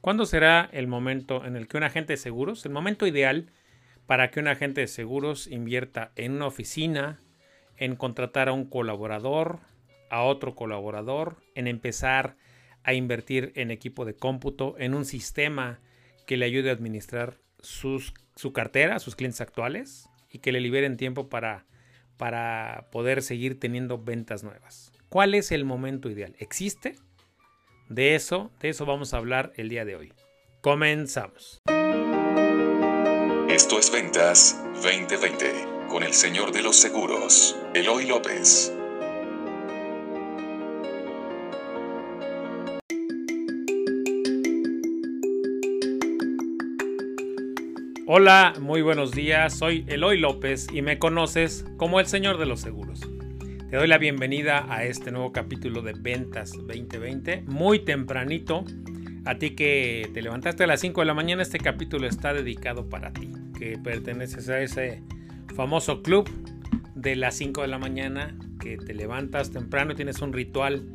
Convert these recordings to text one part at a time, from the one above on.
¿Cuándo será el momento en el que un agente de seguros, el momento ideal para que un agente de seguros invierta en una oficina, en contratar a un colaborador, a otro colaborador, en empezar a invertir en equipo de cómputo, en un sistema que le ayude a administrar su cartera, sus clientes actuales y que le liberen tiempo para, para poder seguir teniendo ventas nuevas. ¿Cuál es el momento ideal? ¿Existe? De eso, de eso vamos a hablar el día de hoy. Comenzamos. Esto es Ventas 2020 con el señor de los seguros, Eloy López. Hola, muy buenos días. Soy Eloy López y me conoces como el señor de los seguros. Te doy la bienvenida a este nuevo capítulo de Ventas 2020. Muy tempranito. A ti que te levantaste a las 5 de la mañana, este capítulo está dedicado para ti, que perteneces a ese famoso club de las 5 de la mañana, que te levantas temprano y tienes un ritual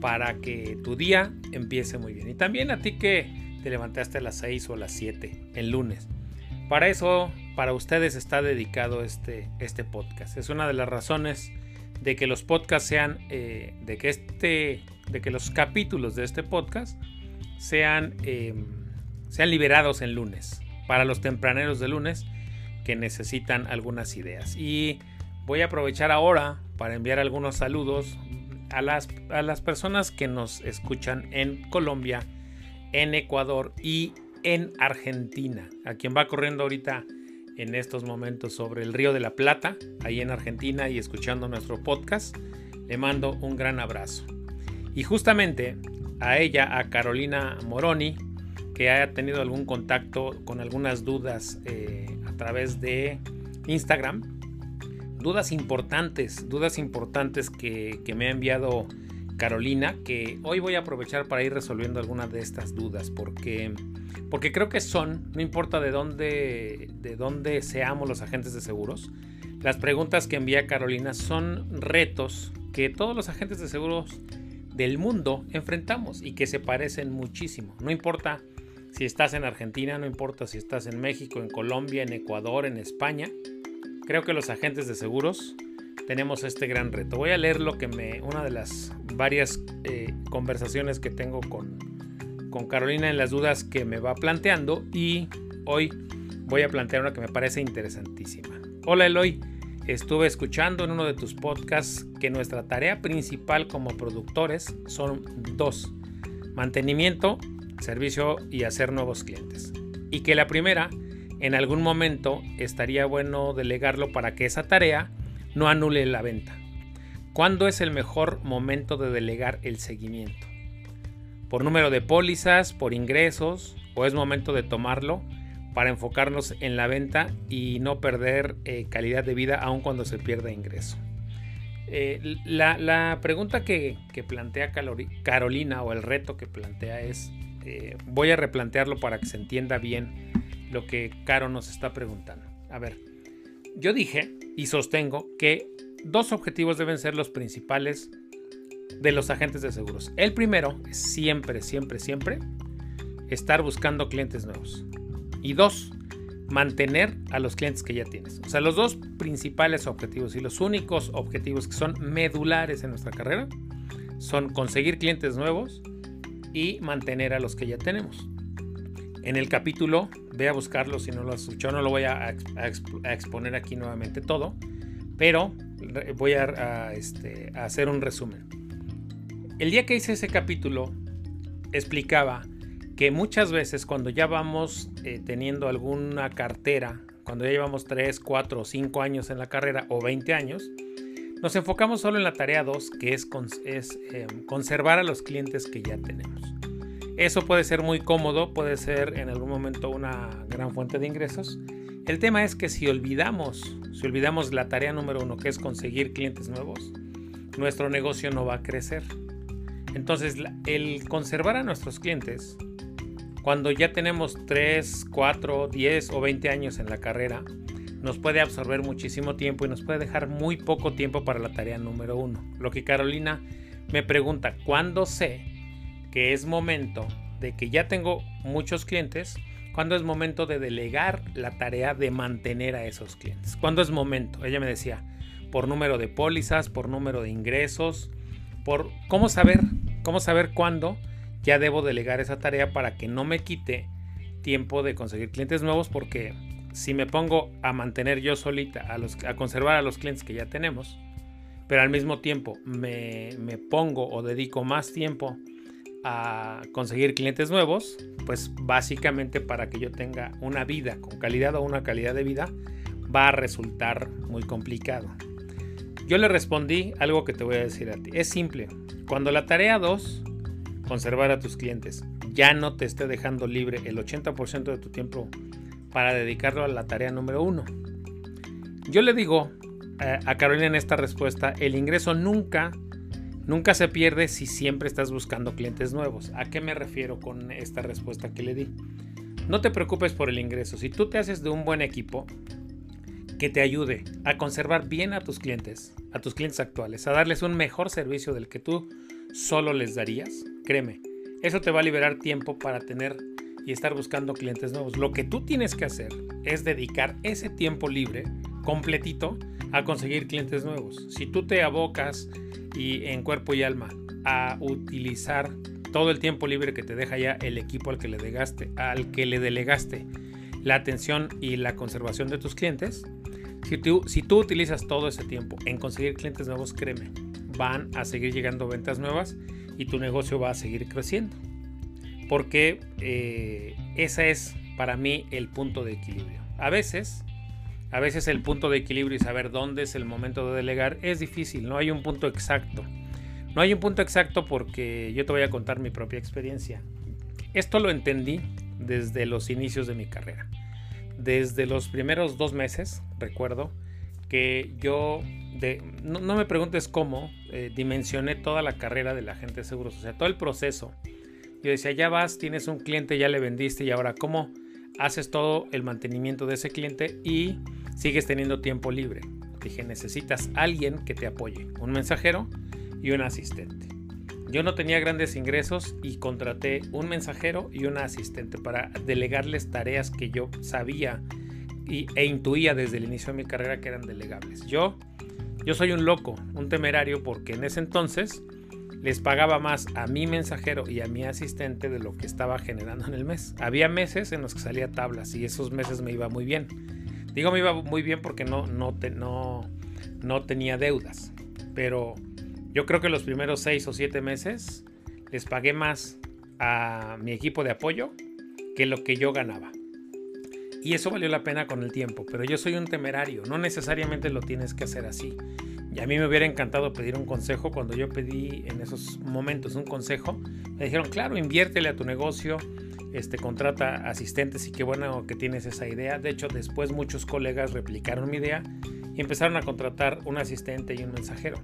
para que tu día empiece muy bien. Y también a ti que te levantaste a las 6 o las 7 el lunes. Para eso, para ustedes está dedicado este, este podcast. Es una de las razones de que los podcasts sean, eh, de que este, de que los capítulos de este podcast sean, em, sean liberados en lunes, para los tempraneros de lunes que necesitan algunas ideas. Y voy a aprovechar ahora para enviar algunos saludos a las, a las personas que nos escuchan en Colombia, en Ecuador y en Argentina, a quien va corriendo ahorita en estos momentos sobre el Río de la Plata, ahí en Argentina y escuchando nuestro podcast. Le mando un gran abrazo. Y justamente a ella, a Carolina Moroni, que haya tenido algún contacto con algunas dudas eh, a través de Instagram. Dudas importantes, dudas importantes que, que me ha enviado Carolina, que hoy voy a aprovechar para ir resolviendo algunas de estas dudas, porque porque creo que son, no importa de dónde, de dónde seamos los agentes de seguros, las preguntas que envía Carolina son retos que todos los agentes de seguros del mundo enfrentamos y que se parecen muchísimo. No importa si estás en Argentina, no importa si estás en México, en Colombia, en Ecuador, en España. Creo que los agentes de seguros tenemos este gran reto. Voy a leer lo que me, una de las varias eh, conversaciones que tengo con, con Carolina en las dudas que me va planteando y hoy voy a plantear una que me parece interesantísima. Hola Eloy, estuve escuchando en uno de tus podcasts que nuestra tarea principal como productores son dos, mantenimiento, servicio y hacer nuevos clientes. Y que la primera, en algún momento, estaría bueno delegarlo para que esa tarea no anule la venta. ¿Cuándo es el mejor momento de delegar el seguimiento? Por número de pólizas, por ingresos, o es momento de tomarlo para enfocarnos en la venta y no perder eh, calidad de vida aun cuando se pierda ingreso. Eh, la, pregunta que, plantea Carolina o el reto que plantea es, eh, voy a replantearlo para que se entienda bien lo que Caro nos está preguntando. A ver, yo dije y sostengo que dos objetivos deben ser los principales de los agentes de seguros. El primero siempre, siempre, siempre estar buscando clientes nuevos. Y dos, mantener a los clientes que ya tienes. O sea, los dos principales objetivos y los únicos objetivos que son medulares en nuestra carrera son conseguir clientes nuevos y mantener a los que ya tenemos. En el capítulo, ve a buscarlo si no lo has escuchado, no lo voy a, exponer aquí nuevamente todo, pero voy este, a hacer un resumen. El día que hice ese capítulo explicaba que muchas veces cuando ya vamos eh, teniendo alguna cartera, cuando ya llevamos 3, 4 o 5 años en la carrera o 20 años, nos enfocamos solo en la tarea 2, que es, eh, conservar a los clientes que ya tenemos. Eso puede ser muy cómodo, puede ser en algún momento una gran fuente de ingresos. El tema es que si olvidamos, si olvidamos la tarea número uno, que es conseguir clientes nuevos, nuestro negocio no va a crecer. Entonces, el conservar a nuestros clientes, cuando ya tenemos 3, 4, 10 o 20 años en la carrera, nos puede absorber muchísimo tiempo y nos puede dejar muy poco tiempo para la tarea número uno. Lo que Carolina me pregunta, ¿cuándo sé que es momento de que ya tengo muchos clientes, cuando es momento de delegar la tarea de mantener a esos clientes. ¿Cuándo es momento? Ella me decía, por número de pólizas, por número de ingresos, por cómo saber, cómo saber cuándo ya debo delegar esa tarea para que no me quite tiempo de conseguir clientes nuevos porque si me pongo a mantener yo solita, a, los, a conservar a los clientes que ya tenemos, pero al mismo tiempo me, me pongo o dedico más tiempo a conseguir clientes nuevos, pues básicamente para que yo tenga una vida con calidad o una calidad de vida va a resultar muy complicado. Yo le respondí algo que te voy a decir a ti. Es simple. Cuando la tarea 2, conservar a tus clientes, ya no te esté dejando libre el 80% de tu tiempo para dedicarlo a la tarea número 1. Yo le digo eh, a Carolina en esta respuesta, el ingreso nunca, nunca se pierde si siempre estás buscando clientes nuevos. ¿A qué me refiero con esta respuesta que le di? No te preocupes por el ingreso. Si tú te haces de un buen equipo, que te ayude a conservar bien a tus clientes, a tus clientes actuales, a darles un mejor servicio del que tú solo les darías, créeme, eso te va a liberar tiempo para tener y estar buscando clientes nuevos. Lo que tú tienes que hacer es dedicar ese tiempo libre, completito, a conseguir clientes nuevos. Si tú te abocas y en cuerpo y alma a utilizar todo el tiempo libre que te deja ya el equipo al que le delegaste, al que le delegaste la atención y la conservación de tus clientes, si tú, utilizas todo ese tiempo en conseguir clientes nuevos, créeme, van a seguir llegando ventas nuevas y tu negocio va a seguir creciendo. Porque eh, ese es para mí el punto de equilibrio. A veces, a veces el punto de equilibrio y saber dónde es el momento de delegar es difícil, no hay un punto exacto. No hay un punto exacto porque yo te voy a contar mi propia experiencia. Esto lo entendí desde los inicios de mi carrera desde los primeros dos meses, recuerdo, que yo, de, no, me preguntes cómo, eh, dimensioné toda la carrera de la agente de seguros, o sea, todo el proceso. Yo decía, ya vas, tienes un cliente, ya le vendiste y ahora cómo haces todo el mantenimiento de ese cliente y sigues teniendo tiempo libre. Dije, necesitas alguien que te apoye, un mensajero y un asistente. Yo no tenía grandes ingresos y contraté un mensajero y una asistente para delegarles tareas que yo sabía y, e intuía desde el inicio de mi carrera que eran delegables. Yo, yo soy un loco, un temerario, porque en ese entonces les pagaba más a mi mensajero y a mi asistente de lo que estaba generando en el mes. Había meses en los que salía tablas y esos meses me iba muy bien. Digo me iba muy bien porque no, no, no, no tenía deudas, pero yo creo que los primeros seis o siete meses les pagué más a mi equipo de apoyo que lo que yo ganaba. Y eso valió la pena con el tiempo, pero yo soy un temerario, no necesariamente lo tienes que hacer así. Y a mí me hubiera encantado pedir un consejo cuando yo pedí en esos momentos un consejo. Me dijeron, claro, inviértele a tu negocio, este, contrata asistentes y qué bueno que tienes esa idea. De hecho, después muchos colegas replicaron mi idea y empezaron a contratar un asistente y un mensajero.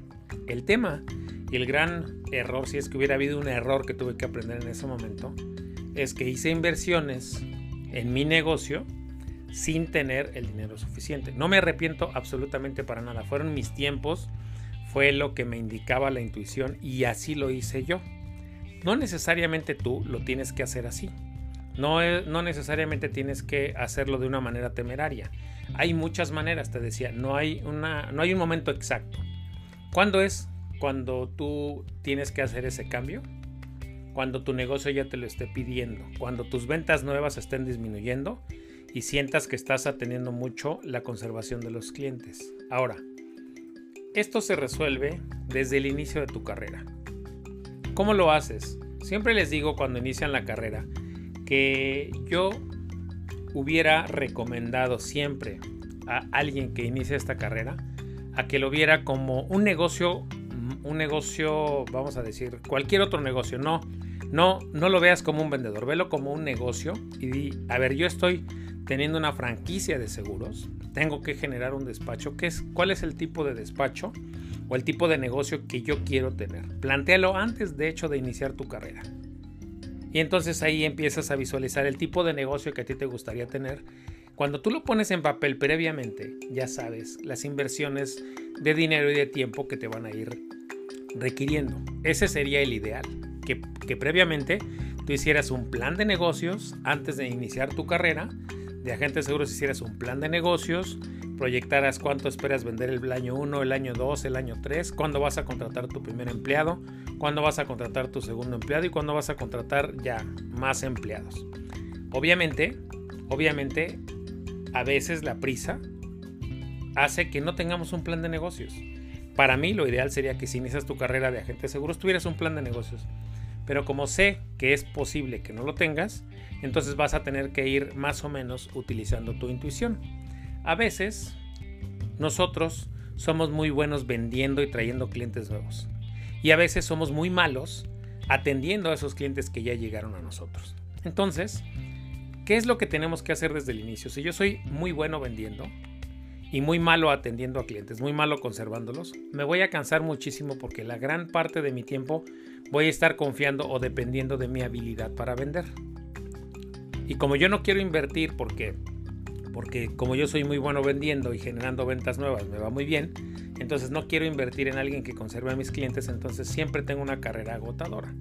El tema y el gran error, si es que hubiera habido un error que tuve que aprender en ese momento, es que hice inversiones en mi negocio sin tener el dinero suficiente. No me arrepiento absolutamente para nada. Fueron mis tiempos, fue lo que me indicaba la intuición y así lo hice yo. No necesariamente tú lo tienes que hacer así. No, no necesariamente tienes que hacerlo de una manera temeraria. Hay muchas maneras, te decía, no hay, una, no hay un momento exacto. ¿Cuándo es? Cuando tú tienes que hacer ese cambio, cuando tu negocio ya te lo esté pidiendo, cuando tus ventas nuevas estén disminuyendo y sientas que estás atendiendo mucho la conservación de los clientes. Ahora, esto se resuelve desde el inicio de tu carrera. ¿Cómo lo haces? Siempre les digo cuando inician la carrera que yo hubiera recomendado siempre a alguien que inicie esta carrera a que lo viera como un negocio, un negocio, vamos a decir, cualquier otro negocio, no, no, no lo veas como un vendedor, velo como un negocio y di, a ver, yo estoy teniendo una franquicia de seguros, tengo que generar un despacho, ¿qué es, ¿cuál es el tipo de despacho o el tipo de negocio que yo quiero tener? Plantéalo antes, de hecho, de iniciar tu carrera. Y entonces ahí empiezas a visualizar el tipo de negocio que a ti te gustaría tener. Cuando tú lo pones en papel previamente, ya sabes las inversiones de dinero y de tiempo que te van a ir requiriendo. Ese sería el ideal, que, previamente tú hicieras un plan de negocios antes de iniciar tu carrera. De agente de seguros hicieras un plan de negocios, proyectaras cuánto esperas vender el año 1, el año 2, el año 3, cuándo vas a contratar tu primer empleado, cuándo vas a contratar tu segundo empleado y cuándo vas a contratar ya más empleados. Obviamente, obviamente, a veces la prisa hace que no tengamos un plan de negocios. Para mí lo ideal sería que si inicias tu carrera de agente de seguros tuvieras un plan de negocios. Pero como sé que es posible que no lo tengas, entonces vas a tener que ir más o menos utilizando tu intuición. A veces nosotros somos muy buenos vendiendo y trayendo clientes nuevos. Y a veces somos muy malos atendiendo a esos clientes que ya llegaron a nosotros. Entonces, ¿qué es lo que tenemos que hacer desde el inicio? Si yo soy muy bueno vendiendo y muy malo atendiendo a clientes, muy malo conservándolos, me voy a cansar muchísimo porque la gran parte de mi tiempo voy a estar confiando o dependiendo de mi habilidad para vender. Y como yo no quiero invertir porque porque como yo soy muy bueno vendiendo y generando ventas nuevas, me va muy bien, entonces no quiero invertir en alguien que conserve a mis clientes, entonces siempre tengo una carrera agotadora.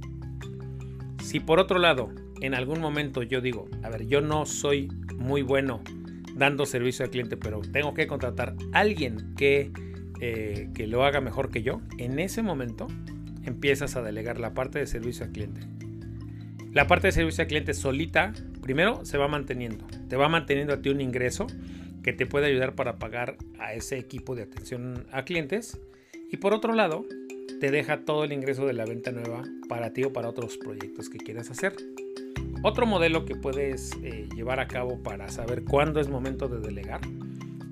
Si por otro lado, en algún momento yo digo, a ver, yo no soy muy bueno dando servicio al cliente, pero tengo que contratar a alguien que, eh, que lo haga mejor que yo, en ese momento empiezas a delegar la parte de servicio al cliente. La parte de servicio al cliente solita primero se va manteniendo, te va manteniendo a ti un ingreso que te puede ayudar para pagar a ese equipo de atención a clientes y por otro lado te deja todo el ingreso de la venta nueva para ti o para otros proyectos que quieras hacer. Otro modelo que puedes eh, llevar a cabo para saber cuándo es momento de delegar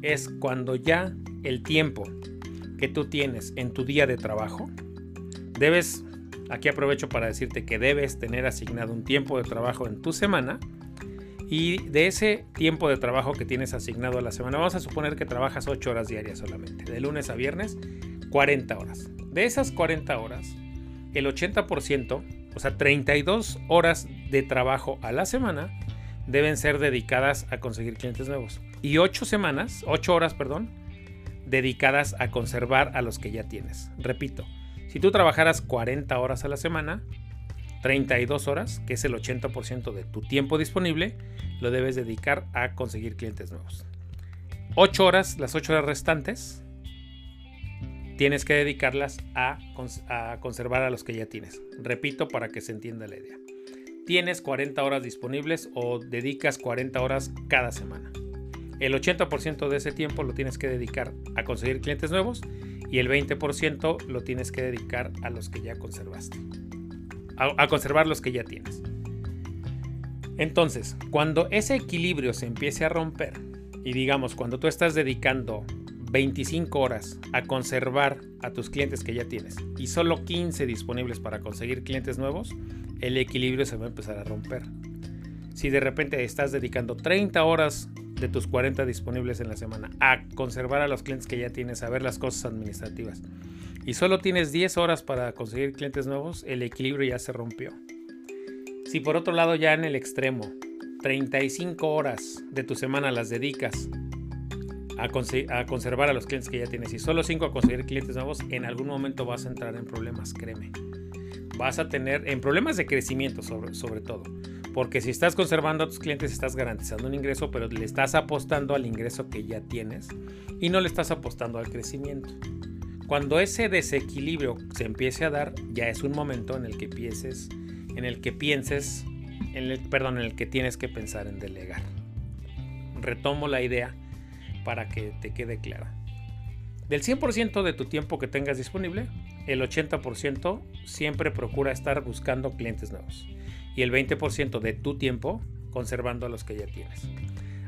es cuando ya el tiempo que tú tienes en tu día de trabajo, debes, aquí aprovecho para decirte que debes tener asignado un tiempo de trabajo en tu semana y de ese tiempo de trabajo que tienes asignado a la semana, vamos a suponer que trabajas 8 horas diarias solamente, de lunes a viernes, 40 horas. De esas 40 horas, el 80%, o sea, 32 horas de trabajo a la semana, deben ser dedicadas a conseguir clientes nuevos. Y 8 semanas, 8 horas, perdón, dedicadas a conservar a los que ya tienes. Repito, si tú trabajaras 40 horas a la semana, 32 horas, que es el 80% de tu tiempo disponible, lo debes dedicar a conseguir clientes nuevos. 8 horas, las 8 horas restantes, tienes que dedicarlas a, conservar a los que ya tienes. Repito para que se entienda la idea. Tienes 40 horas disponibles o dedicas 40 horas cada semana. El 80% de ese tiempo lo tienes que dedicar a conseguir clientes nuevos y el 20% lo tienes que dedicar a los que ya conservaste a, conservar los que ya tienes. Entonces, cuando ese equilibrio se empiece a romper, y digamos, cuando tú estás dedicando 25 horas a conservar a tus clientes que ya tienes y solo 15 disponibles para conseguir clientes nuevos, el equilibrio se va a empezar a romper. Si de repente estás dedicando 30 horas de tus 40 disponibles en la semana a conservar a los clientes que ya tienes, a ver las cosas administrativas y solo tienes 10 horas para conseguir clientes nuevos, el equilibrio ya se rompió. Si por otro lado ya en el extremo, 35 horas de tu semana las dedicas a, conservar a los clientes que ya tienes y solo 5 a conseguir clientes nuevos, en algún momento vas a entrar en problemas, créeme. Vas a tener en problemas de crecimiento sobre, sobre todo. Porque si estás conservando a tus clientes estás garantizando un ingreso, pero le estás apostando al ingreso que ya tienes y no le estás apostando al crecimiento. Cuando ese desequilibrio se empiece a dar, ya es un momento en el que pienses, en el que pienses, en el, perdón, en el que tienes que pensar en delegar. Retomo la idea para que te quede clara. Del 100% de tu tiempo que tengas disponible, el 80% siempre procura estar buscando clientes nuevos y el 20% de tu tiempo conservando a los que ya tienes.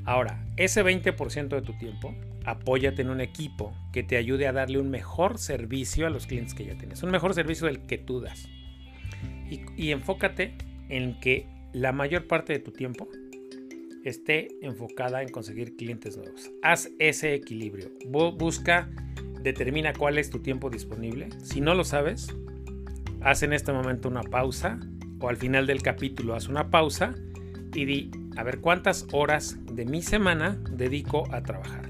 Ahora, ese 20% de tu tiempo apóyate en un equipo que te ayude a darle un mejor servicio a los clientes que ya tienes, un mejor servicio del que tú das. Y, enfócate en que la mayor parte de tu tiempo esté enfocada en conseguir clientes nuevos. Haz ese equilibrio. Busca, determina cuál es tu tiempo disponible. Si no lo sabes, haz en este momento una pausa o al final del capítulo haz una pausa y di, a ver cuántas horas de mi semana dedico a trabajar.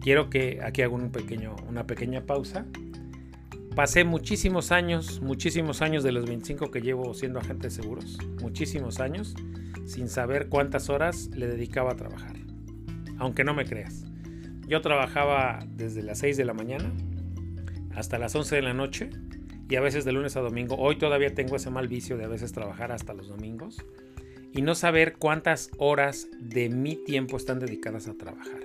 Quiero que aquí haga un pequeño, una pequeña pausa Pasé muchísimos años, muchísimos años de los 25 que llevo siendo agente de seguros, muchísimos años, sin saber cuántas horas le dedicaba a trabajar. Aunque no me creas. Yo trabajaba desde las 6 de la mañana hasta las 11 de la noche y a veces de lunes a domingo. Hoy todavía tengo ese mal vicio de a veces trabajar hasta los domingos y no saber cuántas horas de mi tiempo están dedicadas a trabajar.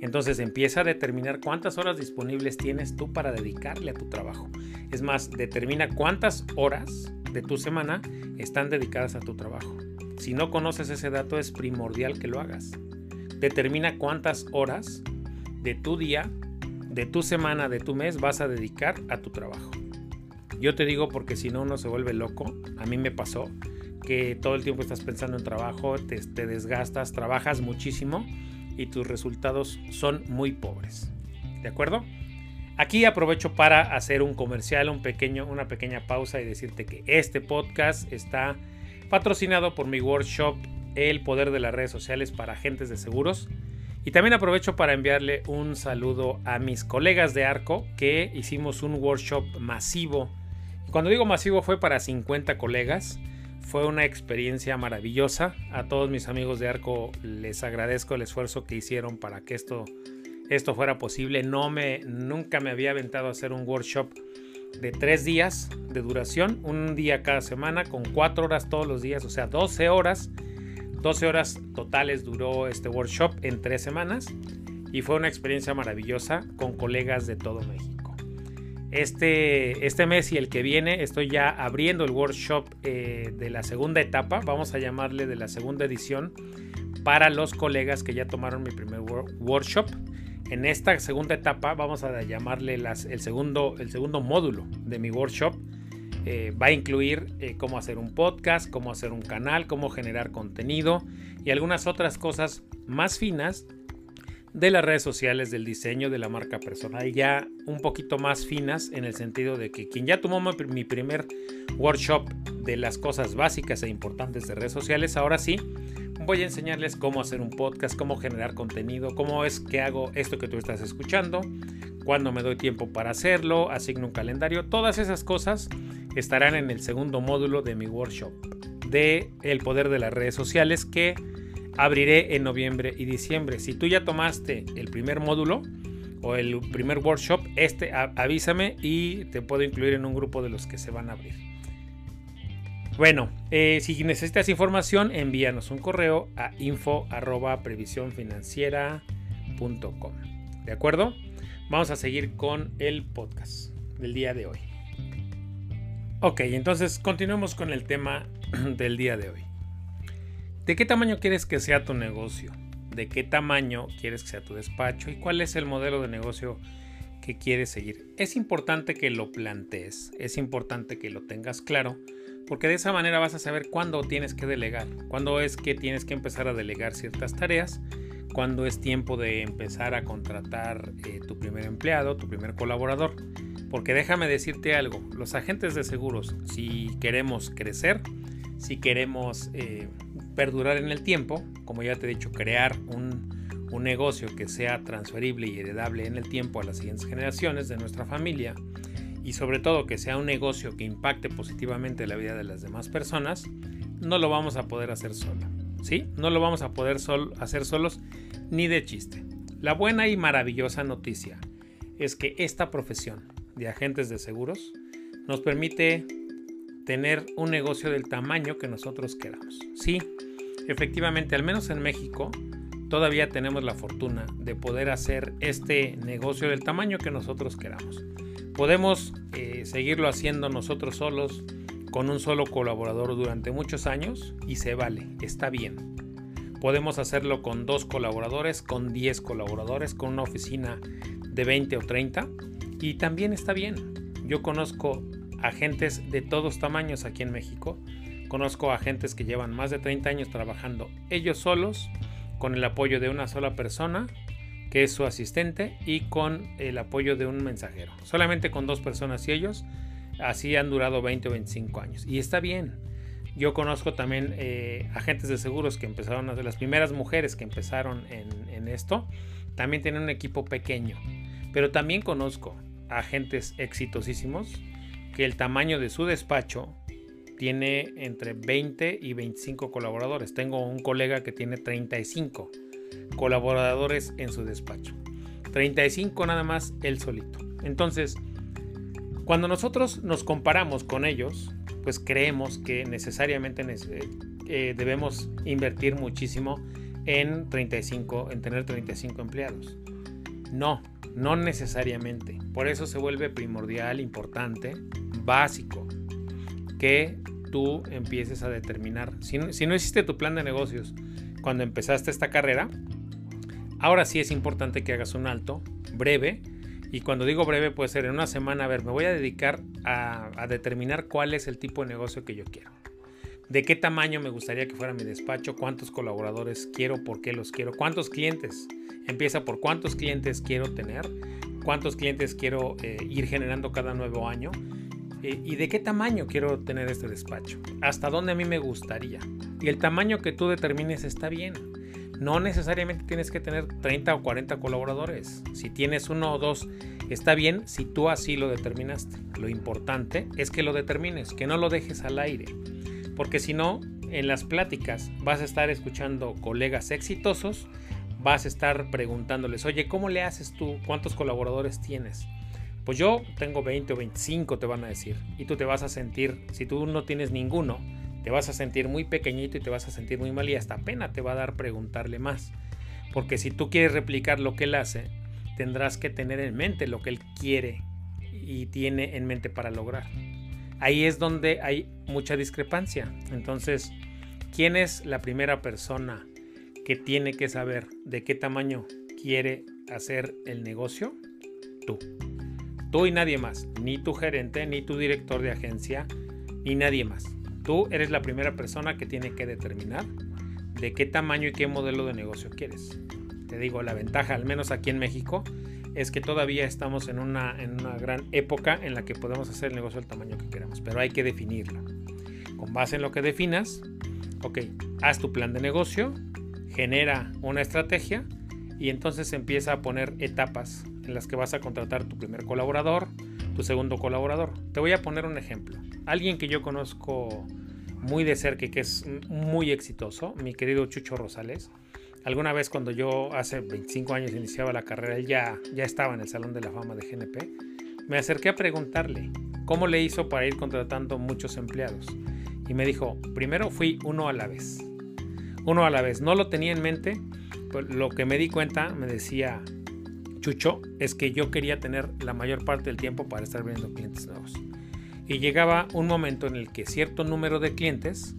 Entonces empieza a determinar cuántas horas disponibles tienes tú para dedicarle a tu trabajo. Es más, determina cuántas horas de tu semana están dedicadas a tu trabajo. Si no conoces ese dato es primordial que lo hagas. Determina cuántas horas de tu día, de tu semana, de tu mes vas a dedicar a tu trabajo. Yo te digo porque si no uno se vuelve loco. A mí me pasó que todo el tiempo estás pensando en trabajo, te, desgastas, trabajas muchísimo y tus resultados son muy pobres. ¿De acuerdo? Aquí aprovecho para hacer un comercial, un pequeño, una pequeña pausa y decirte que este podcast está patrocinado por mi workshop El poder de las redes sociales para agentes de seguros. Y también aprovecho para enviarle un saludo a mis colegas de Arco que hicimos un workshop masivo. Cuando digo masivo fue para 50 colegas fue una experiencia maravillosa. A todos mis amigos de Arco les agradezco el esfuerzo que hicieron para que esto, esto fuera posible. No me, nunca me había aventado a hacer un workshop de tres días de duración, un día cada semana, con cuatro horas todos los días, o sea, 12 horas. 12 horas totales duró este workshop en tres semanas y fue una experiencia maravillosa con colegas de todo México. Este, este mes y el que viene estoy ya abriendo el workshop eh, de la segunda etapa, vamos a llamarle de la segunda edición, para los colegas que ya tomaron mi primer workshop. En esta segunda etapa vamos a llamarle el, segundo, el segundo módulo de mi workshop. Eh, va a incluir eh, cómo hacer un podcast, cómo hacer un canal, cómo generar contenido y algunas otras cosas más finas de las redes sociales, del diseño de la marca personal, ya un poquito más finas en el sentido de que quien ya tomó mi primer workshop de las cosas básicas e importantes de redes sociales, ahora sí voy a enseñarles cómo hacer un podcast, cómo generar contenido, cómo es que hago esto que tú estás escuchando, cuándo me doy tiempo para hacerlo, asigno un calendario, todas esas cosas estarán en el segundo módulo de mi workshop de el poder de las redes sociales que abriré en noviembre y diciembre. Si tú ya tomaste el primer módulo o el primer workshop, este avísame y te puedo incluir en un grupo de los que se van a abrir. Bueno, eh, si necesitas información, envíanos un correo a info ¿De acuerdo? Vamos a seguir con el podcast del día de hoy. Ok, entonces continuemos con el tema del día de hoy. ¿De qué tamaño quieres que sea tu negocio? ¿De qué tamaño quieres que sea tu despacho? ¿Y cuál es el modelo de negocio que quieres seguir? Es importante que lo plantees, es importante que lo tengas claro, porque de esa manera vas a saber cuándo tienes que delegar, cuándo es que tienes que empezar a delegar ciertas tareas, cuándo es tiempo de empezar a contratar eh, tu primer empleado, tu primer colaborador. Porque déjame decirte algo, los agentes de seguros, si queremos crecer, si queremos eh, perdurar en el tiempo, como ya te he dicho, crear un, negocio que sea transferible y heredable en el tiempo a las siguientes generaciones de nuestra familia y sobre todo que sea un negocio que impacte positivamente la vida de las demás personas, no lo vamos a poder hacer solo. ¿Sí? No lo vamos a poder hacer solos ni de chiste. La buena y maravillosa noticia es que esta profesión de agentes de seguros nos permite tener un negocio del tamaño que nosotros queramos. Sí, efectivamente, al menos en México, todavía tenemos la fortuna de poder hacer este negocio del tamaño que nosotros queramos. Podemos eh, seguirlo haciendo nosotros solos con un solo colaborador durante muchos años y se vale, está bien. Podemos hacerlo con dos colaboradores, con 10 colaboradores, con una oficina de 20 o 30 y también está bien. Yo conozco agentes de todos tamaños aquí en México. Conozco agentes que llevan más de 30 años trabajando ellos solos, con el apoyo de una sola persona, que es su asistente, y con el apoyo de un mensajero. Solamente con dos personas y ellos, así han durado 20 o 25 años. Y está bien. Yo conozco también eh, agentes de seguros que empezaron, las primeras mujeres que empezaron en, en esto, también tienen un equipo pequeño. Pero también conozco agentes exitosísimos que el tamaño de su despacho tiene entre 20 y 25 colaboradores. Tengo un colega que tiene 35 colaboradores en su despacho. 35 nada más él solito. Entonces, cuando nosotros nos comparamos con ellos, pues creemos que necesariamente eh, debemos invertir muchísimo en 35, en tener 35 empleados. No, no necesariamente. Por eso se vuelve primordial, importante, básico, que tú empieces a determinar. Si no, si hiciste tu plan de negocios cuando empezaste esta carrera, ahora sí es importante que hagas un alto, breve, y cuando digo breve puede ser en una semana, a ver, me voy a dedicar a, a determinar cuál es el tipo de negocio que yo quiero. De qué tamaño me gustaría que fuera mi despacho, cuántos colaboradores quiero, por qué los quiero, cuántos clientes. Empieza por cuántos clientes quiero tener, cuántos clientes quiero eh, ir generando cada nuevo año eh, y de qué tamaño quiero tener este despacho, hasta dónde a mí me gustaría. Y el tamaño que tú determines está bien. No necesariamente tienes que tener 30 o 40 colaboradores. Si tienes uno o dos, está bien si tú así lo determinaste. Lo importante es que lo determines, que no lo dejes al aire porque si no, en las pláticas vas a estar escuchando colegas exitosos, vas a estar preguntándoles, oye, ¿cómo le haces tú? ¿Cuántos colaboradores tienes? Pues yo tengo 20 o 25, te van a decir. Y tú te vas a sentir, si tú no tienes ninguno, te vas a sentir muy pequeñito y te vas a sentir muy mal y hasta pena te va a dar preguntarle más. Porque si tú quieres replicar lo que él hace, tendrás que tener en mente lo que él quiere y tiene en mente para lograr ahí es donde hay mucha discrepancia. Entonces, ¿quién es la primera persona que tiene que saber de qué tamaño quiere hacer el negocio? Tú. Tú y nadie más. Ni tu gerente, ni tu director de agencia, ni nadie más. Tú eres la primera persona que tiene que determinar de qué tamaño y qué modelo de negocio quieres. Te digo, la ventaja, al menos aquí en México, es que todavía estamos en una, en una gran época en la que podemos hacer el negocio del tamaño que queramos, pero hay que definirlo. Con base en lo que definas, ok, haz tu plan de negocio, genera una estrategia y entonces empieza a poner etapas en las que vas a contratar tu primer colaborador, tu segundo colaborador. Te voy a poner un ejemplo. Alguien que yo conozco muy de cerca y que es muy exitoso, mi querido Chucho Rosales, Alguna vez cuando yo hace 25 años iniciaba la carrera, él ya, ya estaba en el Salón de la Fama de GNP, me acerqué a preguntarle cómo le hizo para ir contratando muchos empleados. Y me dijo, primero fui uno a la vez. Uno a la vez. No lo tenía en mente, pero lo que me di cuenta, me decía Chucho, es que yo quería tener la mayor parte del tiempo para estar viendo clientes nuevos. Y llegaba un momento en el que cierto número de clientes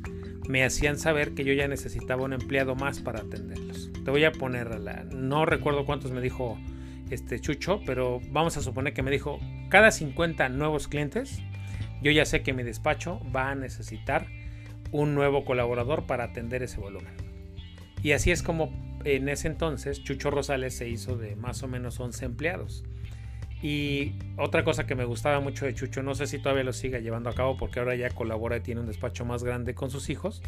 me hacían saber que yo ya necesitaba un empleado más para atenderlos. Te voy a poner la, no recuerdo cuántos me dijo este Chucho, pero vamos a suponer que me dijo cada 50 nuevos clientes, yo ya sé que mi despacho va a necesitar un nuevo colaborador para atender ese volumen. Y así es como en ese entonces Chucho Rosales se hizo de más o menos 11 empleados. Y otra cosa que me gustaba mucho de Chucho, no sé si todavía lo siga llevando a cabo porque ahora ya colabora y tiene un despacho más grande con sus hijos.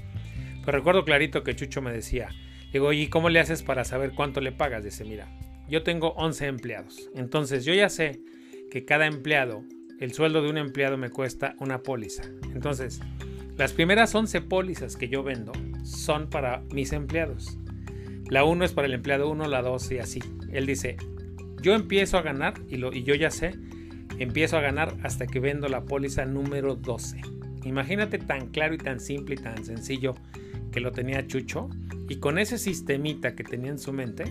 Pero recuerdo clarito que Chucho me decía, digo, ¿y cómo le haces para saber cuánto le pagas? Dice, mira, yo tengo 11 empleados. Entonces yo ya sé que cada empleado, el sueldo de un empleado me cuesta una póliza. Entonces, las primeras 11 pólizas que yo vendo son para mis empleados. La 1 es para el empleado 1, la 2 y así. Él dice, yo empiezo a ganar, y, lo, y yo ya sé, empiezo a ganar hasta que vendo la póliza número 12. Imagínate tan claro y tan simple y tan sencillo que lo tenía Chucho, y con ese sistemita que tenía en su mente,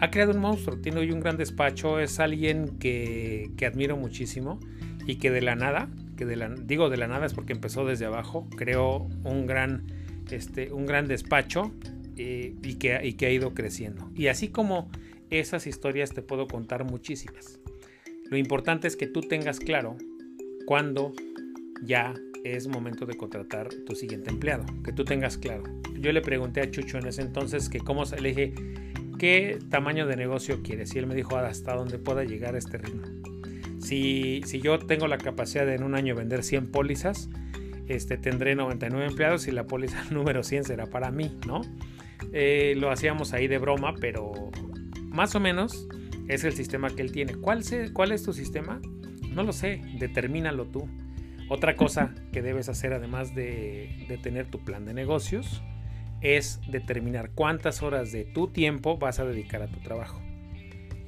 ha creado un monstruo. Tiene hoy un gran despacho, es alguien que, que admiro muchísimo y que de la nada, que de la, digo de la nada es porque empezó desde abajo, creó un gran, este, un gran despacho eh, y, que, y que ha ido creciendo. Y así como esas historias te puedo contar muchísimas. Lo importante es que tú tengas claro cuándo ya es momento de contratar tu siguiente empleado, que tú tengas claro. Yo le pregunté a Chucho en ese entonces que cómo se le dije qué tamaño de negocio quieres y él me dijo hasta dónde pueda llegar a este ritmo. Si, si yo tengo la capacidad de en un año vender 100 pólizas, este, tendré 99 empleados y la póliza número 100 será para mí, ¿no? Eh, lo hacíamos ahí de broma, pero más o menos es el sistema que él tiene. ¿Cuál, ¿Cuál es tu sistema? No lo sé, determínalo tú. Otra cosa que debes hacer además de, de tener tu plan de negocios es determinar cuántas horas de tu tiempo vas a dedicar a tu trabajo.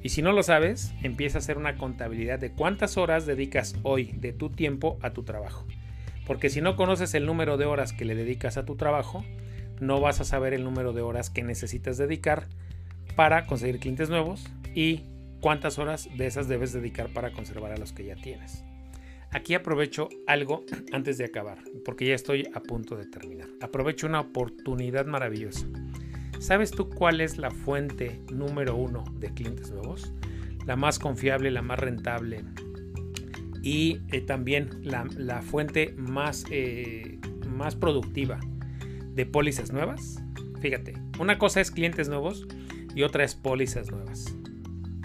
Y si no lo sabes, empieza a hacer una contabilidad de cuántas horas dedicas hoy de tu tiempo a tu trabajo. Porque si no conoces el número de horas que le dedicas a tu trabajo, no vas a saber el número de horas que necesitas dedicar para conseguir clientes nuevos y cuántas horas de esas debes dedicar para conservar a los que ya tienes. Aquí aprovecho algo antes de acabar, porque ya estoy a punto de terminar. Aprovecho una oportunidad maravillosa. ¿Sabes tú cuál es la fuente número uno de clientes nuevos? La más confiable, la más rentable y eh, también la, fuente más, eh, más productiva de pólizas nuevas. Fíjate, una cosa es clientes nuevos y otra es pólizas nuevas.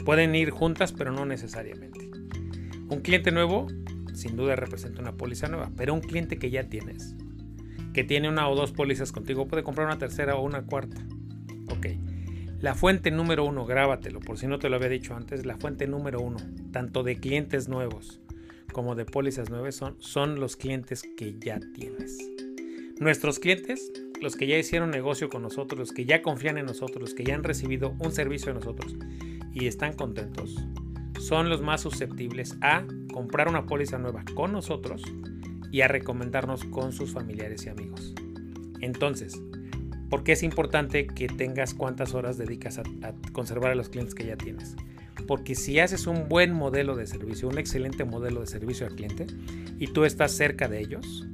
Pueden ir juntas, pero no necesariamente. Un cliente nuevo sin duda representa una póliza nueva, pero un cliente que ya tienes, que tiene una o dos pólizas contigo, puede comprar una tercera o una cuarta. Ok. La fuente número uno, grábatelo, por si no te lo había dicho antes, la fuente número uno, tanto de clientes nuevos como de pólizas nuevas, son, son los clientes que ya tienes. Nuestros clientes, los que ya hicieron negocio con nosotros, los que ya confían en nosotros, los que ya han recibido un servicio de nosotros y están contentos, son los más susceptibles a comprar una póliza nueva con nosotros y a recomendarnos con sus familiares y amigos. Entonces, ¿Por qué es importante que tengas cuántas horas dedicas a, conservar a los clientes que ya tienes? Porque si haces un buen modelo de servicio, un excelente modelo de servicio al cliente y tú estás cerca de ellos,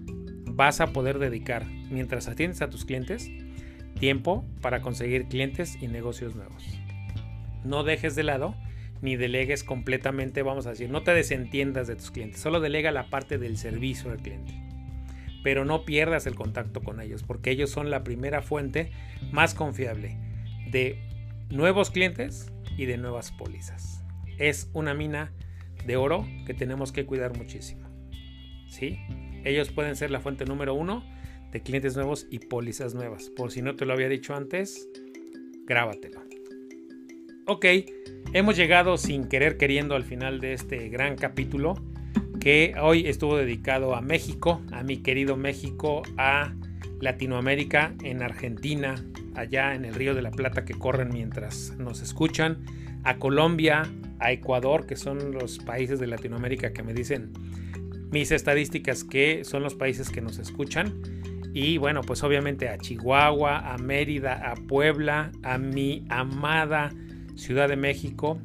vas a poder dedicar, mientras atiendes a tus clientes, tiempo para conseguir clientes y negocios nuevos. No dejes de lado ni delegues completamente, vamos a decir, no te desentiendas de tus clientes, solo delega la parte del servicio al cliente pero no pierdas el contacto con ellos, porque ellos son la primera fuente más confiable de nuevos clientes y de nuevas pólizas. Es una mina de oro que tenemos que cuidar muchísimo. ¿Sí? Ellos pueden ser la fuente número uno de clientes nuevos y pólizas nuevas. Por si no te lo había dicho antes, grábatelo. Ok, hemos llegado sin querer queriendo al final de este gran capítulo que hoy estuvo dedicado a México, a mi querido México, a Latinoamérica, en Argentina, allá en el Río de la Plata que corren mientras nos escuchan, a Colombia, a Ecuador, que son los países de Latinoamérica que me dicen mis estadísticas que son los países que nos escuchan. Y bueno, pues obviamente a Chihuahua, a Mérida, a Puebla, a mi amada Ciudad de México,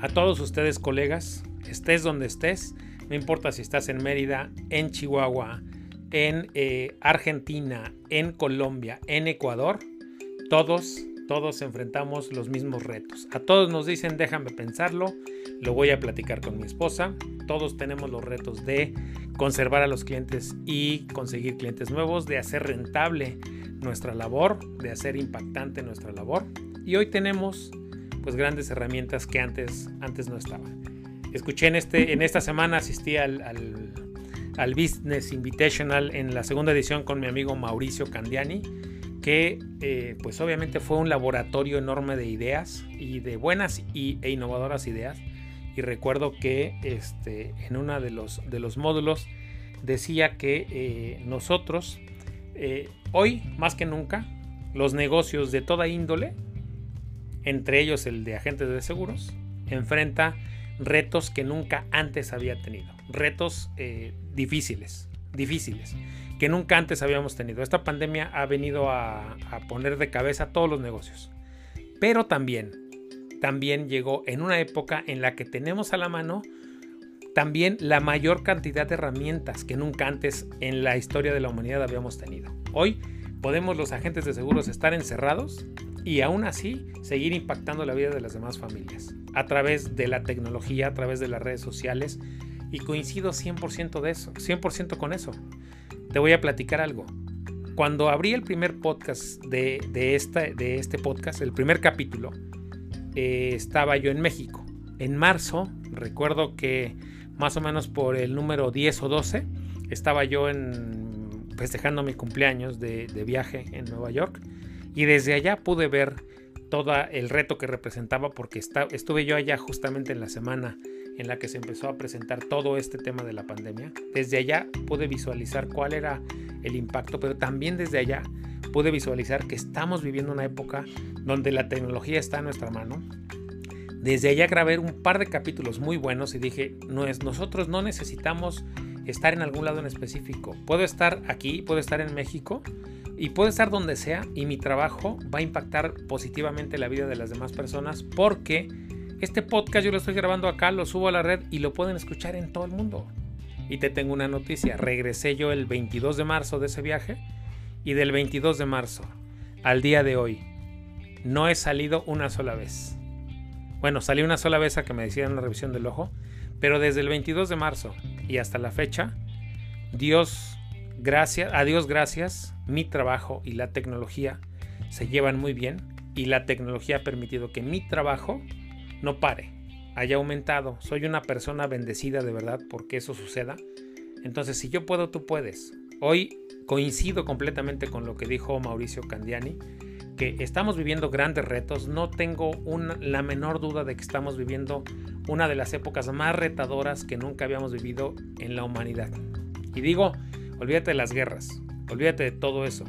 a todos ustedes colegas, estés donde estés, no importa si estás en Mérida, en Chihuahua, en eh, Argentina, en Colombia, en Ecuador, todos, todos enfrentamos los mismos retos. A todos nos dicen, déjame pensarlo, lo voy a platicar con mi esposa. Todos tenemos los retos de conservar a los clientes y conseguir clientes nuevos, de hacer rentable nuestra labor, de hacer impactante nuestra labor. Y hoy tenemos pues grandes herramientas que antes, antes no estaban. Escuché en, este, en esta semana, asistí al, al, Business Invitational en la segunda edición con mi amigo Mauricio Candiani, que eh, pues obviamente fue un laboratorio enorme de ideas y de buenas y, e innovadoras ideas. Y recuerdo que este, en uno de los, de los módulos decía que eh, nosotros, eh, hoy más que nunca, los negocios de toda índole, entre ellos el de agentes de seguros, enfrenta retos que nunca antes había tenido, retos eh, difíciles, difíciles, que nunca antes habíamos tenido. Esta pandemia ha venido a, a poner de cabeza todos los negocios, pero también, también llegó en una época en la que tenemos a la mano también la mayor cantidad de herramientas que nunca antes en la historia de la humanidad habíamos tenido. Hoy podemos los agentes de seguros estar encerrados y aún así seguir impactando la vida de las demás familias a través de la tecnología, a través de las redes sociales y coincido 100% de eso, 100% con eso. Te voy a platicar algo. Cuando abrí el primer podcast de, de, este podcast, el primer capítulo, eh, estaba yo en México. En marzo, recuerdo que más o menos por el número 10 o 12, estaba yo en, festejando mi cumpleaños de, de viaje en Nueva York y desde allá pude ver todo el reto que representaba porque estuve yo allá justamente en la semana en la que se empezó a presentar todo este tema de la pandemia. Desde allá pude visualizar cuál era el impacto, pero también desde allá pude visualizar que estamos viviendo una época donde la tecnología está en nuestra mano. Desde allá grabé un par de capítulos muy buenos y dije, no es, nosotros no necesitamos estar en algún lado en específico. Puedo estar aquí, puedo estar en México y puedo estar donde sea y mi trabajo va a impactar positivamente la vida de las demás personas porque este podcast yo lo estoy grabando acá, lo subo a la red y lo pueden escuchar en todo el mundo. Y te tengo una noticia, regresé yo el 22 de marzo de ese viaje y del 22 de marzo al día de hoy no he salido una sola vez. Bueno, salí una sola vez a que me hicieran la revisión del ojo, pero desde el 22 de marzo y hasta la fecha, Dios, gracias, a Dios gracias, mi trabajo y la tecnología se llevan muy bien y la tecnología ha permitido que mi trabajo no pare, haya aumentado. Soy una persona bendecida de verdad porque eso suceda. Entonces, si yo puedo, tú puedes. Hoy coincido completamente con lo que dijo Mauricio Candiani, que estamos viviendo grandes retos. No tengo la menor duda de que estamos viviendo una de las épocas más retadoras que nunca habíamos vivido en la humanidad. Y digo, olvídate de las guerras, olvídate de todo eso.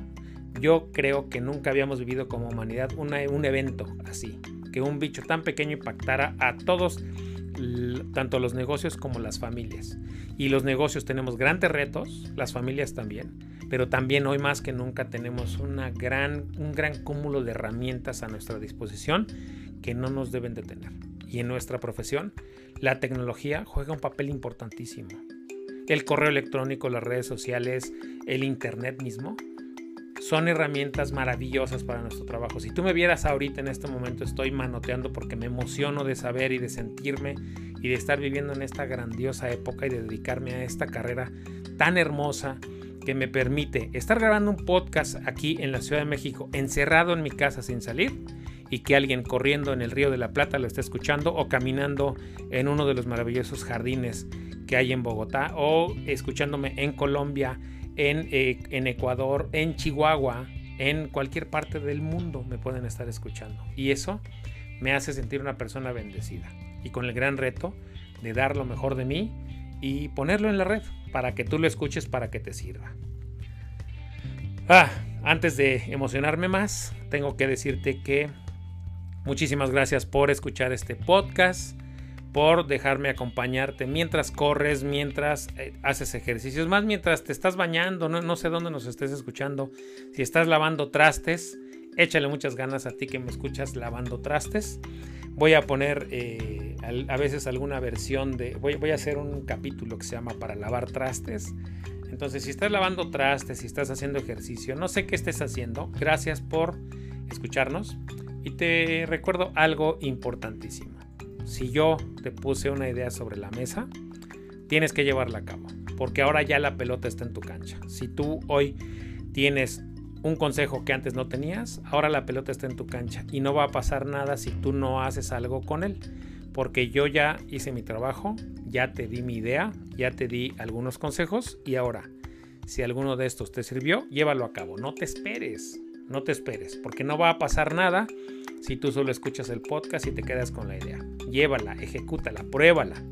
Yo creo que nunca habíamos vivido como humanidad un evento así, que un bicho tan pequeño impactara a todos, tanto los negocios como las familias. Y los negocios tenemos grandes retos, las familias también, pero también hoy más que nunca tenemos una gran, un gran cúmulo de herramientas a nuestra disposición que no nos deben detener. Y en nuestra profesión, la tecnología juega un papel importantísimo. El correo electrónico, las redes sociales, el Internet mismo, son herramientas maravillosas para nuestro trabajo. Si tú me vieras ahorita en este momento, estoy manoteando porque me emociono de saber y de sentirme y de estar viviendo en esta grandiosa época y de dedicarme a esta carrera tan hermosa que me permite estar grabando un podcast aquí en la Ciudad de México, encerrado en mi casa sin salir y que alguien corriendo en el río de la Plata lo esté escuchando o caminando en uno de los maravillosos jardines que hay en Bogotá o escuchándome en Colombia, en, eh, en Ecuador, en Chihuahua, en cualquier parte del mundo me pueden estar escuchando. Y eso me hace sentir una persona bendecida y con el gran reto de dar lo mejor de mí y ponerlo en la red para que tú lo escuches para que te sirva. Ah, antes de emocionarme más, tengo que decirte que muchísimas gracias por escuchar este podcast, por dejarme acompañarte mientras corres, mientras eh, haces ejercicios, más mientras te estás bañando, no, sé dónde nos estés escuchando, si estás lavando trastes, échale muchas ganas a ti que me escuchas lavando trastes. Voy a poner eh, a veces alguna versión de... Voy, voy a hacer un capítulo que se llama para lavar trastes. Entonces, si estás lavando trastes, si estás haciendo ejercicio, no sé qué estés haciendo, gracias por escucharnos. Y te recuerdo algo importantísimo. Si yo te puse una idea sobre la mesa, tienes que llevarla a cabo. Porque ahora ya la pelota está en tu cancha. Si tú hoy tienes un consejo que antes no tenías, ahora la pelota está en tu cancha y no va a pasar nada si tú no haces algo con él. Porque yo ya hice mi trabajo, ya te di mi idea, ya te di algunos consejos y ahora, si alguno de estos te sirvió, llévalo a cabo. No te esperes, no te esperes, porque no va a pasar nada si tú solo escuchas el podcast y te quedas con la idea. Llévala, ejecútala, pruébala.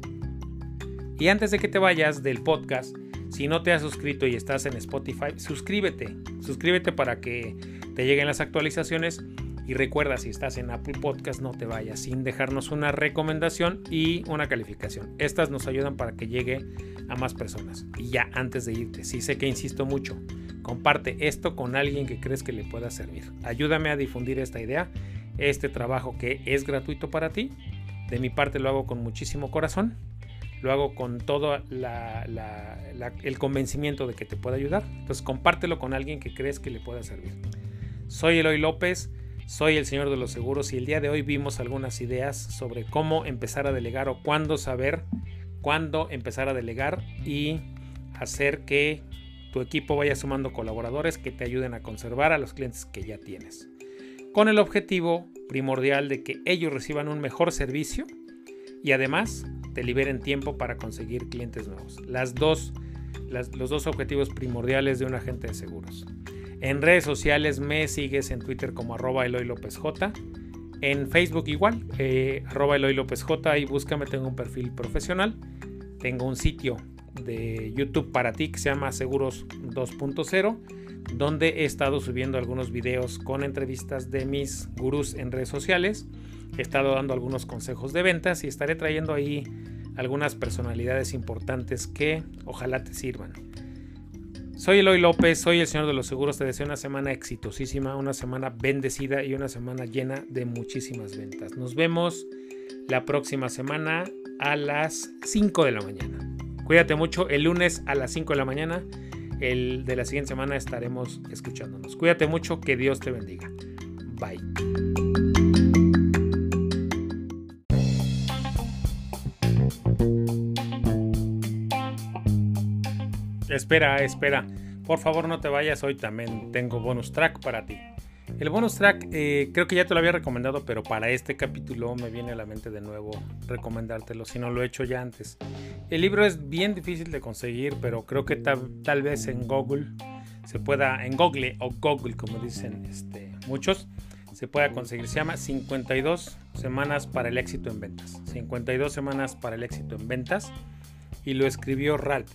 Y antes de que te vayas del podcast, si no te has suscrito y estás en Spotify, suscríbete. Suscríbete para que te lleguen las actualizaciones. Y recuerda, si estás en Apple Podcast, no te vayas sin dejarnos una recomendación y una calificación. Estas nos ayudan para que llegue a más personas. Y ya antes de irte, si sé que insisto mucho, comparte esto con alguien que crees que le pueda servir. Ayúdame a difundir esta idea, este trabajo que es gratuito para ti. De mi parte lo hago con muchísimo corazón lo hago con todo el convencimiento de que te puede ayudar. Entonces compártelo con alguien que crees que le pueda servir. Soy Eloy López, soy el señor de los seguros y el día de hoy vimos algunas ideas sobre cómo empezar a delegar o cuándo saber cuándo empezar a delegar y hacer que tu equipo vaya sumando colaboradores que te ayuden a conservar a los clientes que ya tienes. Con el objetivo primordial de que ellos reciban un mejor servicio y además te liberen tiempo para conseguir clientes nuevos. Las dos, los dos objetivos primordiales de un agente de seguros. En redes sociales me sigues en Twitter como arroba Eloy López J. En Facebook igual, eh, arroba Eloy López J y búscame, tengo un perfil profesional. Tengo un sitio de YouTube para ti que se llama Seguros 2.0, donde he estado subiendo algunos videos con entrevistas de mis gurús en redes sociales. He estado dando algunos consejos de ventas y estaré trayendo ahí algunas personalidades importantes que ojalá te sirvan. Soy Eloy López, soy el Señor de los Seguros. Te deseo una semana exitosísima, una semana bendecida y una semana llena de muchísimas ventas. Nos vemos la próxima semana a las 5 de la mañana. Cuídate mucho. El lunes a las 5 de la mañana, el de la siguiente semana estaremos escuchándonos. Cuídate mucho. Que Dios te bendiga. Bye. Espera, espera. Por favor no te vayas, hoy también tengo bonus track para ti. El bonus track eh, creo que ya te lo había recomendado, pero para este capítulo me viene a la mente de nuevo recomendártelo, si no lo he hecho ya antes. El libro es bien difícil de conseguir, pero creo que tal, vez en Google se pueda, en Google o Google como dicen este, muchos, se pueda conseguir. Se llama 52 semanas para el éxito en ventas. 52 semanas para el éxito en ventas. Y lo escribió Ralph.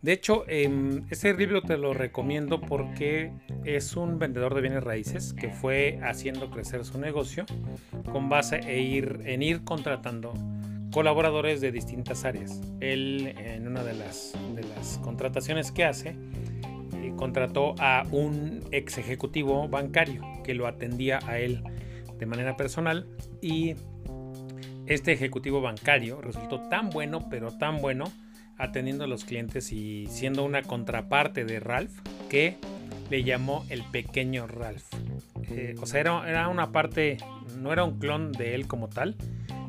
De hecho, em, ese libro te lo recomiendo porque es un vendedor de bienes raíces que fue haciendo crecer su negocio con base e en ir contratando colaboradores de distintas áreas. Él, en una de las, de las contrataciones que hace, eh, contrató a un ex ejecutivo bancario que lo atendía a él de manera personal y este ejecutivo bancario resultó tan bueno, pero tan bueno, atendiendo a los clientes y siendo una contraparte de Ralph que le llamó el pequeño Ralph. Eh, o sea, era, una parte, no era un clon de él como tal,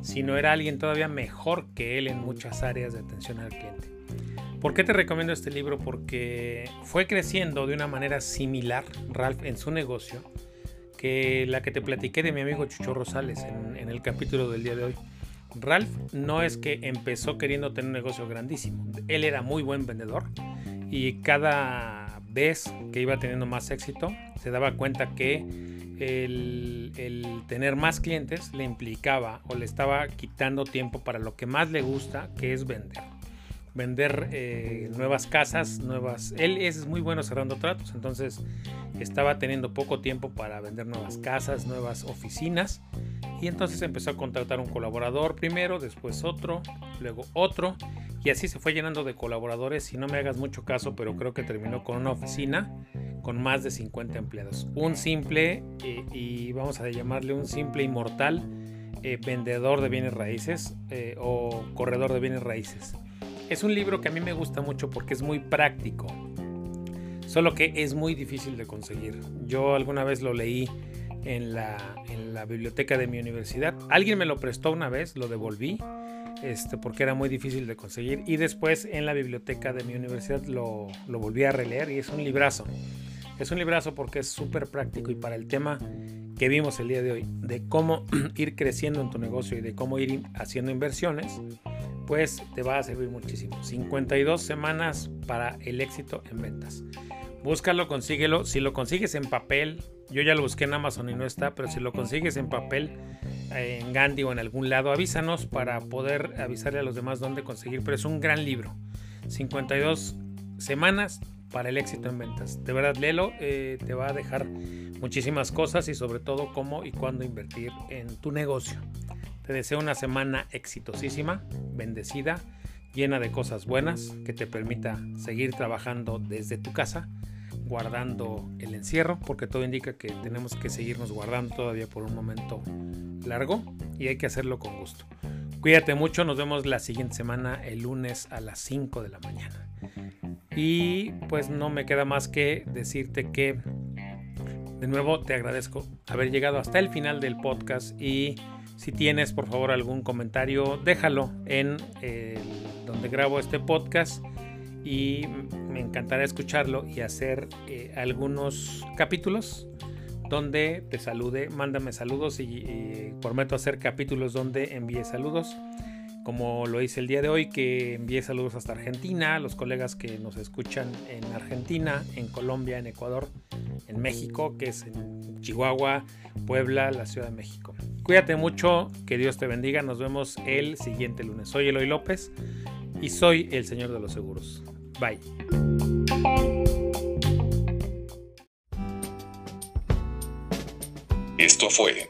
sino era alguien todavía mejor que él en muchas áreas de atención al cliente. ¿Por qué te recomiendo este libro? Porque fue creciendo de una manera similar Ralph en su negocio que la que te platiqué de mi amigo Chucho Rosales en el capítulo del día de hoy. Ralph no es que empezó queriendo tener un negocio grandísimo. Él era muy buen vendedor y cada vez que iba teniendo más éxito se daba cuenta que el, tener más clientes le implicaba o le estaba quitando tiempo para lo que más le gusta, que es vender. Vender eh, nuevas casas, nuevas... Él es muy bueno cerrando tratos, entonces estaba teniendo poco tiempo para vender nuevas casas, nuevas oficinas y entonces empezó a contratar un colaborador primero, después otro, luego otro. Y así se fue llenando de colaboradores. Y no me hagas mucho caso, pero creo que terminó con una oficina con más de 50 empleados. Un simple, y vamos a llamarle un simple inmortal eh, vendedor de bienes raíces eh, o corredor de bienes raíces. Es un libro que a mí me gusta mucho porque es muy práctico. Solo que es muy difícil de conseguir. Yo alguna vez lo leí en la, biblioteca de mi universidad. Alguien me lo prestó una vez, lo devolví, este, porque era muy difícil de conseguir. Y después en la biblioteca de mi universidad lo, lo volví a releer y es un librazo. Es un librazo porque es súper práctico y para el tema que vimos el día de hoy, de cómo ir creciendo en tu negocio y de cómo ir haciendo inversiones, pues te va a servir muchísimo. 52 semanas para el éxito en ventas. Búscalo, consíguelo. Si lo consigues en papel, yo ya lo busqué en Amazon y no está, pero si lo consigues en papel, en Gandhi o en algún lado, avísanos para poder avisarle a los demás dónde conseguir. Pero es un gran libro. 52 semanas para el éxito en ventas. De verdad, léelo, eh, te va a dejar muchísimas cosas y sobre todo cómo y cuándo invertir en tu negocio. Te deseo una semana exitosísima, bendecida, llena de cosas buenas, que te permita seguir trabajando desde tu casa guardando el encierro, porque todo indica que tenemos que seguirnos guardando todavía por un momento largo y hay que hacerlo con gusto. Cuídate mucho, nos vemos la siguiente semana, el lunes a las 5 de la mañana. Y pues no me queda más que decirte que de nuevo te agradezco haber llegado hasta el final del podcast y si tienes por favor algún comentario, déjalo en donde grabo este podcast y me encantará escucharlo y hacer eh, algunos capítulos donde te salude, mándame saludos y, prometo hacer capítulos donde envíe saludos, como lo hice el día de hoy, que envíe saludos hasta Argentina, los colegas que nos escuchan en Argentina, en Colombia, en Ecuador, en México, que es en Chihuahua, Puebla, la Ciudad de México. Cuídate mucho, que Dios te bendiga. Nos vemos el siguiente lunes. Soy Eloy López y soy el Señor de los Seguros. Bye. Esto fue